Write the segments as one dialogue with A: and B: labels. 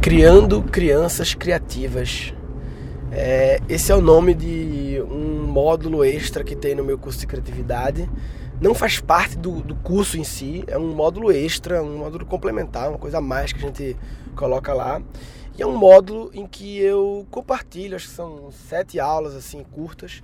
A: Criando Crianças Criativas. É, esse é o nome de um módulo extra que tem no meu curso de criatividade. Não faz parte do, do curso em si, é um módulo extra, um módulo complementar, uma coisa a mais que a gente coloca lá. E é um módulo em que eu compartilho, acho que são sete aulas assim curtas,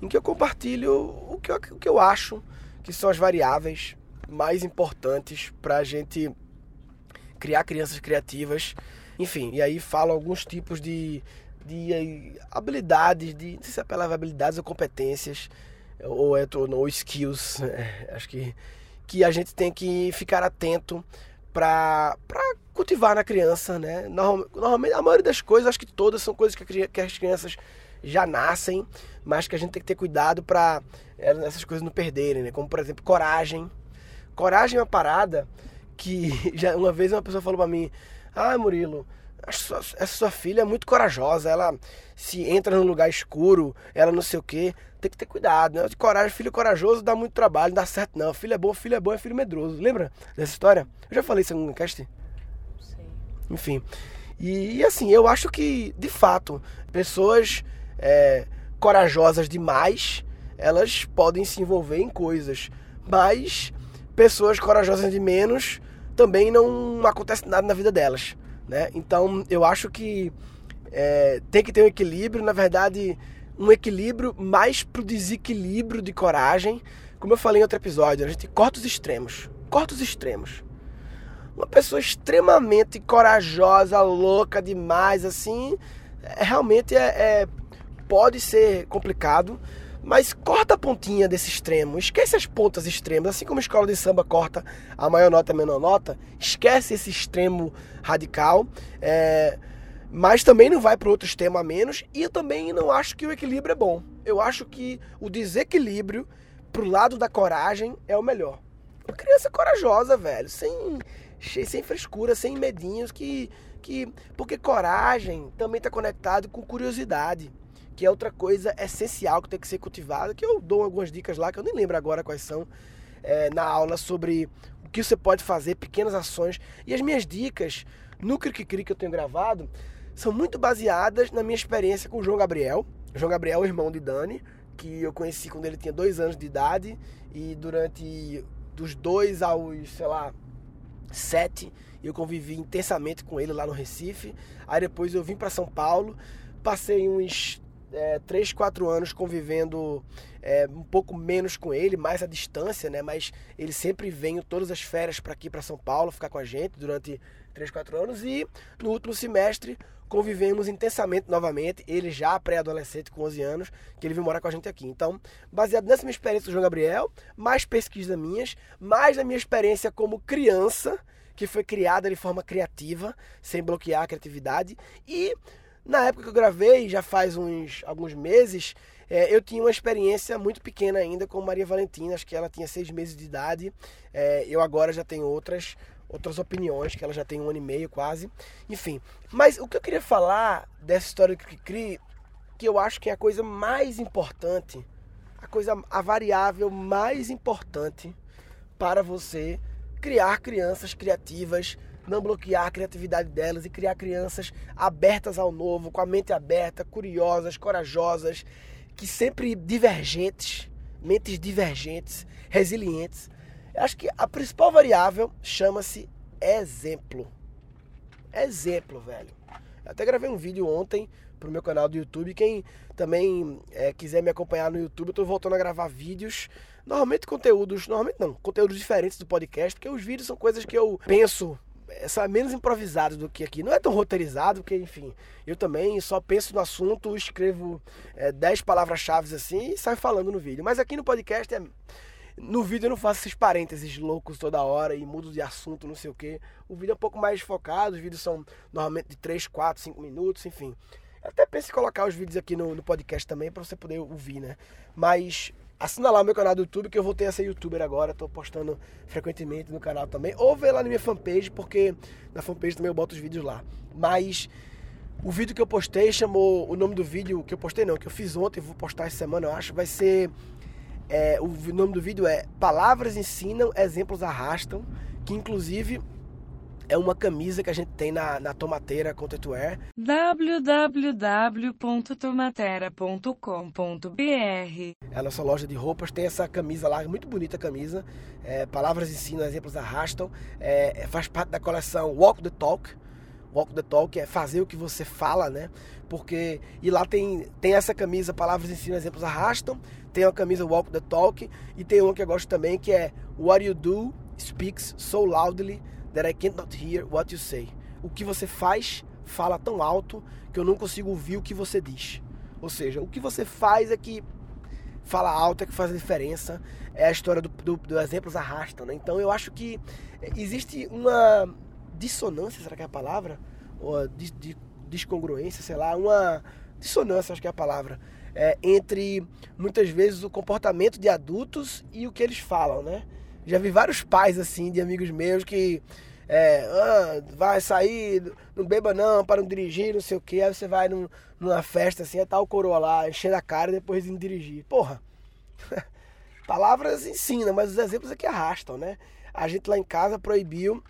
A: em que eu compartilho o que eu, o que eu acho que são as variáveis mais importantes para a gente criar crianças criativas enfim, e aí falo alguns tipos de, de habilidades, de, não sei se é palavra habilidades ou competências, ou, é, ou skills, é, acho que, que a gente tem que ficar atento para cultivar na criança, né? Normalmente, a maioria das coisas, acho que todas são coisas que, que as crianças já nascem, mas que a gente tem que ter cuidado para é, essas coisas não perderem, né? Como, por exemplo, coragem. Coragem é uma parada que já uma vez uma pessoa falou para mim, ah, Murilo, essa sua filha é muito corajosa, ela se entra num lugar escuro, ela não sei o que, tem que ter cuidado, né? De coragem, filho corajoso dá muito trabalho, não dá certo não. Filho é bom, filho é bom, é filho medroso. Lembra dessa história? Eu já falei isso em um cast? Sim. Enfim. E, e, assim, eu acho que, de fato, pessoas é, corajosas demais, elas podem se envolver em coisas. Mas pessoas corajosas de menos também não acontece nada na vida delas. Né? Então eu acho que é, tem que ter um equilíbrio, na verdade, um equilíbrio mais pro desequilíbrio de coragem. Como eu falei em outro episódio, a gente corta os extremos. Corta os extremos. Uma pessoa extremamente corajosa, louca demais, assim, é, realmente é, é pode ser complicado. Mas corta a pontinha desse extremo, esquece as pontas extremas, assim como a escola de samba corta a maior nota e a menor nota, esquece esse extremo radical, é... mas também não vai para outro extremo a menos, e eu também não acho que o equilíbrio é bom. Eu acho que o desequilíbrio pro lado da coragem é o melhor. Uma criança corajosa, velho, sem, sem frescura, sem medinhos, que, que. Porque coragem também está conectado com curiosidade que é outra coisa essencial que tem que ser cultivada, que eu dou algumas dicas lá, que eu nem lembro agora quais são, é, na aula sobre o que você pode fazer, pequenas ações. E as minhas dicas no Cri que eu tenho gravado são muito baseadas na minha experiência com o João Gabriel. O João Gabriel, é irmão de Dani, que eu conheci quando ele tinha dois anos de idade e durante dos dois aos, sei lá, sete, eu convivi intensamente com ele lá no Recife. Aí depois eu vim para São Paulo, passei uns é, 3, 4 anos convivendo é, um pouco menos com ele, mais à distância, né? Mas ele sempre vem todas as férias para aqui para São Paulo ficar com a gente durante 3, 4 anos e no último semestre convivemos intensamente novamente, ele já pré-adolescente com 11 anos, que ele veio morar com a gente aqui. Então, baseado nessa minha experiência do João Gabriel, mais pesquisas minhas, mais na minha experiência como criança, que foi criada de forma criativa, sem bloquear a criatividade e na época que eu gravei, já faz uns alguns meses, é, eu tinha uma experiência muito pequena ainda com Maria Valentina, acho que ela tinha seis meses de idade. É, eu agora já tenho outras outras opiniões, que ela já tem um ano e meio quase. Enfim, mas o que eu queria falar dessa história do Cri que eu acho que é a coisa mais importante, a coisa, a variável mais importante para você criar crianças criativas não bloquear a criatividade delas e criar crianças abertas ao novo, com a mente aberta, curiosas, corajosas, que sempre divergentes, mentes divergentes, resilientes. Eu acho que a principal variável chama-se exemplo. Exemplo, velho. Eu até gravei um vídeo ontem pro meu canal do YouTube. Quem também é, quiser me acompanhar no YouTube, eu tô voltando a gravar vídeos. Normalmente conteúdos, normalmente não, conteúdos diferentes do podcast, porque os vídeos são coisas que eu penso é menos improvisado do que aqui. Não é tão roteirizado, porque, enfim, eu também só penso no assunto, escrevo é, 10 palavras-chave assim e saio falando no vídeo. Mas aqui no podcast, é, no vídeo eu não faço esses parênteses loucos toda hora e mudo de assunto, não sei o que. O vídeo é um pouco mais focado, os vídeos são normalmente de 3, 4, 5 minutos, enfim. Eu até penso em colocar os vídeos aqui no, no podcast também para você poder ouvir, né? Mas assina lá o meu canal do YouTube, que eu voltei a ser youtuber agora, tô postando frequentemente no canal também. Ou vê lá na minha fanpage, porque na fanpage também eu boto os vídeos lá. Mas o vídeo que eu postei chamou. O nome do vídeo que eu postei não, que eu fiz ontem, vou postar essa semana, eu acho, vai ser. É, o nome do vídeo é Palavras ensinam, exemplos arrastam, que inclusive é uma camisa que a gente tem na, na Tomateira Content
B: www.tomatera.com.br
A: É a nossa loja de roupas, tem essa camisa lá, muito bonita camisa. É, palavras ensinam, exemplos arrastam. É, é, faz parte da coleção Walk the Talk. Walk the Talk é fazer o que você fala, né? Porque. E lá tem, tem essa camisa, palavras ensinam, exemplos arrastam. Tem a camisa Walk the Talk. E tem uma que eu gosto também que é What You Do Speaks So Loudly that I cannot hear what you say. O que você faz fala tão alto que eu não consigo ouvir o que você diz. Ou seja, o que você faz é que fala alto, é que faz a diferença. É a história do, do, do exemplos arrastam, né? Então eu acho que existe uma dissonância, será que é a palavra? Ou de, de, descongruência, sei lá, uma dissonância, acho que é a palavra. É, entre muitas vezes o comportamento de adultos e o que eles falam, né? Já vi vários pais assim de amigos meus que é, ah, vai sair, não beba não, para não dirigir, não sei o que. Aí você vai num, numa festa assim, é tal coroa lá, enchendo a cara e depois indo dirigir. Porra, palavras ensinam, mas os exemplos é que arrastam, né? A gente lá em casa proibiu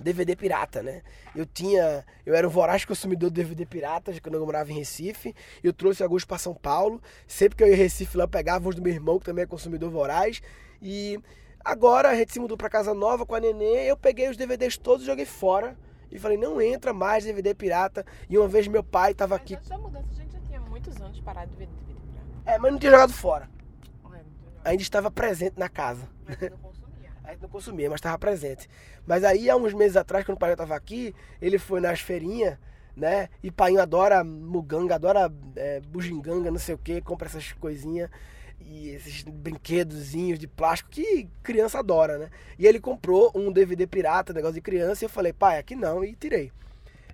A: DVD pirata, né? Eu tinha, eu era um voraz consumidor de DVD pirata quando eu morava em Recife. Eu trouxe alguns para São Paulo. Sempre que eu ia em Recife lá, eu pegava os do meu irmão, que também é consumidor voraz. E Agora a gente se mudou para casa nova com a nenê, eu peguei os DVDs todos e joguei fora. E falei, não entra mais DVD pirata. E uma vez meu pai tava
C: mas
A: aqui.
C: Antes da mudança, a gente já tinha muitos anos parado de ver DVD pirata.
A: É, mas não tinha jogado fora.
C: É,
A: Ainda estava presente na casa.
C: Mas não consumia.
A: A gente não consumia, mas estava presente. Mas aí, há uns meses atrás, quando o pai estava aqui, ele foi nas feirinhas, né? E pai adora muganga, adora é, bugiganga, não sei o que, compra essas coisinhas e esses brinquedozinhos de plástico que criança adora, né? E ele comprou um DVD pirata, negócio de criança, e eu falei, pai, aqui não, e tirei.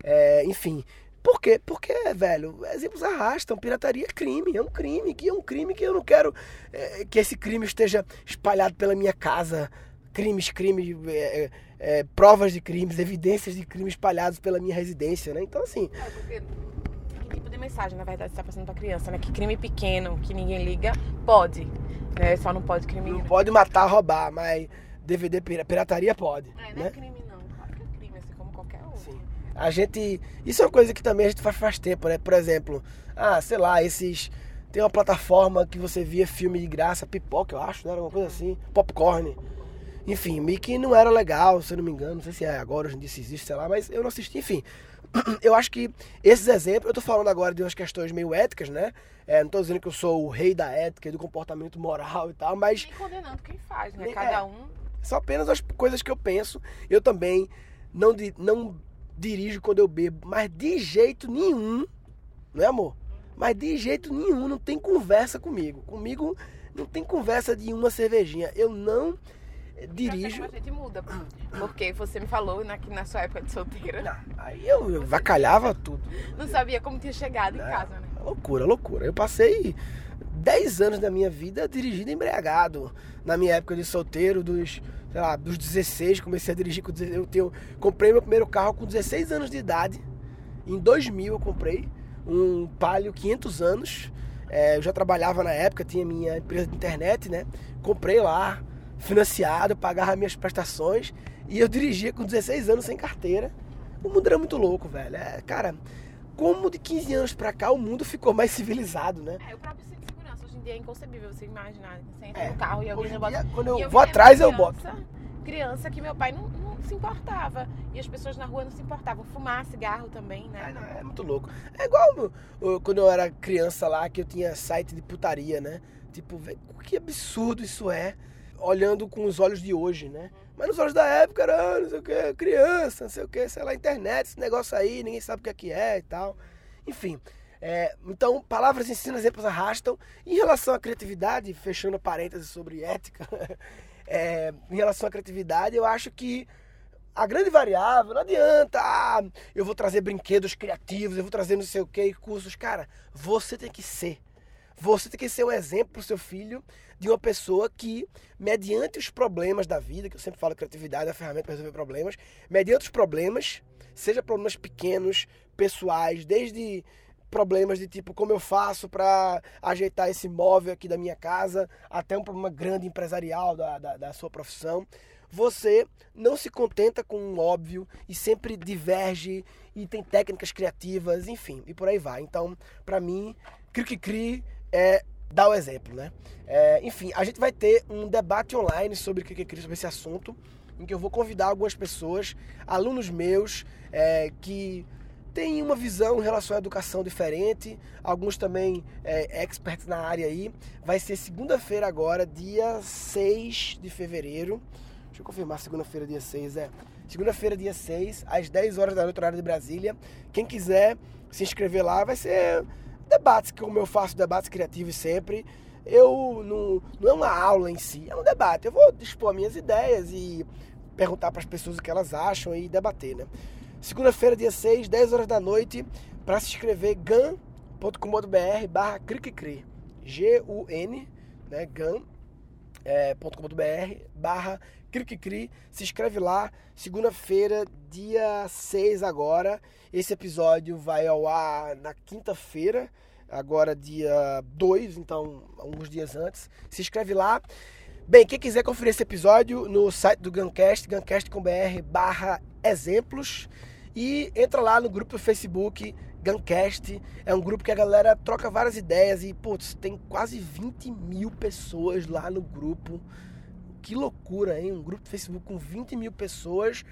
A: É, enfim, por quê? Porque, velho, exemplos arrastam, pirataria é crime, é um crime, que é um crime que eu não quero é, que esse crime esteja espalhado pela minha casa, crimes, crimes, é, é, provas de crimes, evidências de crimes espalhados pela minha residência, né? Então, assim...
C: É, porque que de mensagem, na verdade, você tá passando pra criança, né? Que crime pequeno, que ninguém liga, pode, né? Só não pode crime...
A: Não pode matar, roubar, mas DVD, pirataria pode,
C: É, não
A: né?
C: é crime não, claro que é crime, assim como qualquer outro.
A: Sim. A gente. Isso é uma coisa que também a gente faz faz tempo, né? Por exemplo, ah, sei lá, esses. Tem uma plataforma que você via filme de graça, pipoca, eu acho, né? Era uma coisa assim, popcorn. Enfim, meio que não era legal, se eu não me engano, não sei se é agora, hoje em dia se existe, sei lá, mas eu não assisti, enfim. Eu acho que esses exemplos, eu tô falando agora de umas questões meio éticas, né? É, não tô dizendo que eu sou o rei da ética e do comportamento moral e tal, mas
C: condenando quem faz, né?
A: É.
C: Cada um...
A: são apenas as coisas que eu penso. Eu também não, não dirijo quando eu bebo, mas de jeito nenhum, não é amor? Mas de jeito nenhum não tem conversa comigo. Comigo não tem conversa de uma cervejinha. Eu não dirijo.
C: A gente muda. Porque você me falou na, que na sua época de solteira,
A: Não, aí eu, eu vacalhava tudo.
C: não sabia como tinha chegado em
A: Não,
C: casa, né?
A: Loucura, loucura. Eu passei 10 anos da minha vida dirigindo embriagado. Na minha época de solteiro, dos, sei lá, dos 16, comecei a dirigir com 16. Eu tenho, comprei meu primeiro carro com 16 anos de idade. Em 2000 eu comprei um Palio 500 anos. É, eu já trabalhava na época, tinha minha empresa de internet, né? Comprei lá, financiado, pagava minhas prestações e eu dirigia com 16 anos sem carteira. O mundo era muito louco, velho. É, cara, como de 15 anos pra cá o mundo ficou mais civilizado, né?
C: É, o próprio cinto de segurança hoje em dia é inconcebível você imaginar. Você entra
A: É,
C: no carro e alguém
A: em
C: bota.
A: dia, quando eu
C: me
A: vou atrás, eu
C: criança- Criança que meu pai não, não se importava. E as pessoas na rua não se importavam. Fumar cigarro também,
A: É,
C: né?
A: não, é muito louco. É igual quando eu era criança lá, que eu tinha site de putaria, né? Tipo, que absurdo isso é, olhando com os olhos de hoje, né? Mas nos olhos da época era, ah, não sei o que, criança, não sei o que, sei lá, internet, esse negócio aí, ninguém sabe o que é que é e tal. Enfim, é, então, palavras ensinam, exemplos arrastam. Em relação à criatividade, fechando parênteses sobre ética, é, em relação à criatividade, eu acho que a grande variável, não adianta, ah, eu vou trazer brinquedos criativos, eu vou trazer não sei o que, cursos. Cara, você tem que ser. Você tem que ser um exemplo pro seu filho de uma pessoa que, mediante os problemas da vida, que eu sempre falo que criatividade é a ferramenta para resolver problemas, mediante os problemas, seja problemas pequenos, pessoais, desde problemas de tipo como eu faço para ajeitar esse móvel aqui da minha casa, até um problema grande empresarial da, da, da sua profissão. você não se contenta com o óbvio e sempre diverge e tem técnicas criativas, enfim, e por aí vai. Então, para mim, Cri Cri é dar o exemplo, né? É, enfim, a gente vai ter um debate online sobre Cri Cri, sobre esse assunto, em que eu vou convidar algumas pessoas, alunos meus, é, que têm uma visão em relação à educação diferente, alguns também é, experts na área aí. Vai ser segunda-feira agora, dia 6 de fevereiro. Deixa eu confirmar, segunda-feira, dia 6, é. Segunda-feira, dia 6, às 10 horas da noite, horário de Brasília. Quem quiser se inscrever lá, vai ser debates, como eu faço debates criativos sempre. Eu não, não é uma aula em si, é um debate. Eu vou dispor minhas ideias e perguntar para as pessoas o que elas acham e debater, né? Segunda-feira, dia 6, 10 horas da noite, para se inscrever gan.com.br barra cricri. G-U-N, né? gan.com.br é, barra Cricri, se inscreve lá, segunda-feira, dia 6 agora. Esse episódio vai ao ar na quinta-feira, agora dia 2, então alguns dias antes. Se inscreve lá. Bem, quem quiser conferir esse episódio no site do Guncast, guncast.com.br barra exemplos. E entra lá no grupo do Facebook Guncast. É um grupo que a galera troca várias ideias e, putz, tem quase 20 mil pessoas lá no grupo que loucura, hein? Um grupo de Facebook com 20 mil pessoas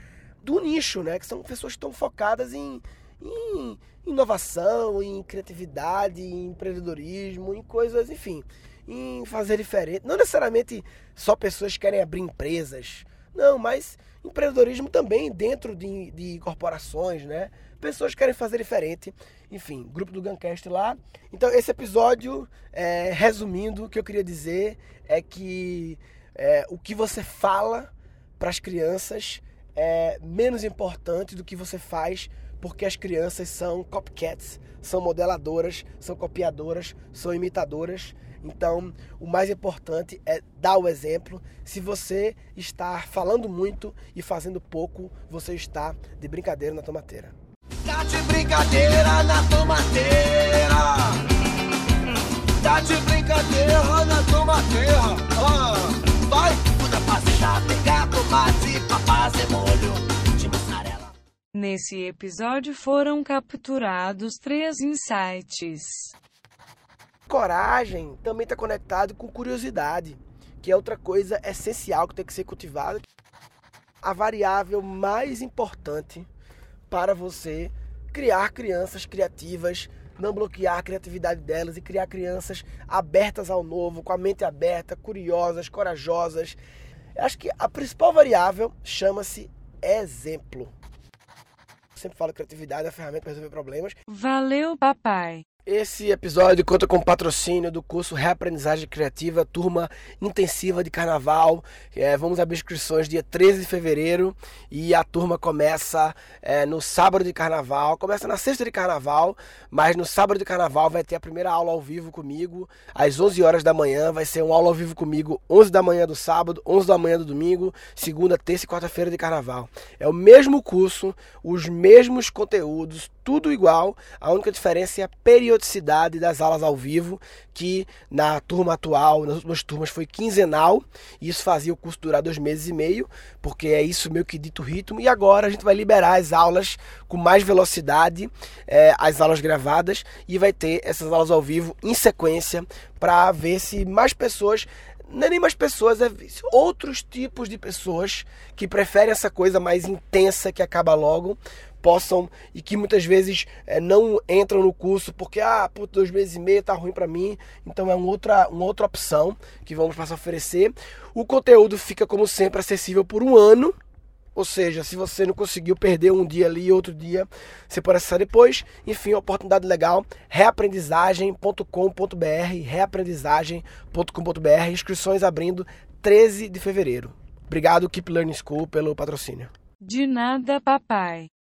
A: do nicho, né? Que são pessoas que estão focadas em, em inovação, em criatividade, em empreendedorismo, em coisas, enfim, em fazer diferente. Não necessariamente só pessoas que querem abrir empresas, não, mas empreendedorismo também dentro de, de corporações, né? Pessoas que querem fazer diferente. Enfim, grupo do Guncast lá. Então, esse episódio, é, resumindo, o que eu queria dizer é que é, o que você fala para as crianças é menos importante do que você faz, porque as crianças são copycats, são modeladoras, são copiadoras, são imitadoras. Então, o mais importante é dar o exemplo. Se você está falando muito e fazendo pouco, você está de brincadeira na tomateira. Tá de brincadeira na tomateira. Tá de brincadeira na tomateira. Ah vai, pegar tomate pra fazer molho.
B: Nesse episódio foram capturados três insights.
A: Coragem também está conectado com curiosidade, que é outra coisa essencial que tem que ser cultivada. A variável mais importante para você criar crianças criativas não bloquear a criatividade delas e criar crianças abertas ao novo, com a mente aberta, curiosas, corajosas. Eu acho que a principal variável chama-se exemplo. Eu sempre falo que criatividade é a ferramenta para resolver problemas.
B: Valeu, papai.
A: Esse episódio conta com patrocínio do curso Reaprendizagem Criativa, turma intensiva de carnaval. É, vamos abrir inscrições dia 13 de fevereiro e a turma começa é, no sábado de carnaval. Começa na sexta de carnaval, mas no sábado de carnaval vai ter a primeira aula ao vivo comigo, às 11 horas da manhã. Vai ser uma aula ao vivo comigo, 11 da manhã do sábado, 11 da manhã do domingo, segunda, terça e quarta-feira de carnaval. É o mesmo curso, os mesmos conteúdos, tudo igual. A única diferença é a periodicidade das aulas ao vivo, que na turma atual, nas últimas turmas, foi quinzenal, e isso fazia o curso durar dois meses e meio, porque é isso meio que dito ritmo, e agora a gente vai liberar as aulas com mais velocidade, é, as aulas gravadas, e vai ter essas aulas ao vivo em sequência, para ver se mais pessoas não é nem mais pessoas, é outros tipos de pessoas que preferem essa coisa mais intensa que acaba logo, possam e que muitas vezes é, não entram no curso porque ah, por dois meses e meio tá ruim para mim, então é uma outra, uma outra opção que vamos passar a oferecer. O conteúdo fica como sempre acessível por um ano, ou seja, se você não conseguiu perder um dia ali e outro dia, você pode acessar depois. Enfim, oportunidade legal, reaprendizagem.com.br, reaprendizagem.com.br, inscrições abrindo 13 de fevereiro. Obrigado Keep Learning School pelo patrocínio.
B: De nada, papai.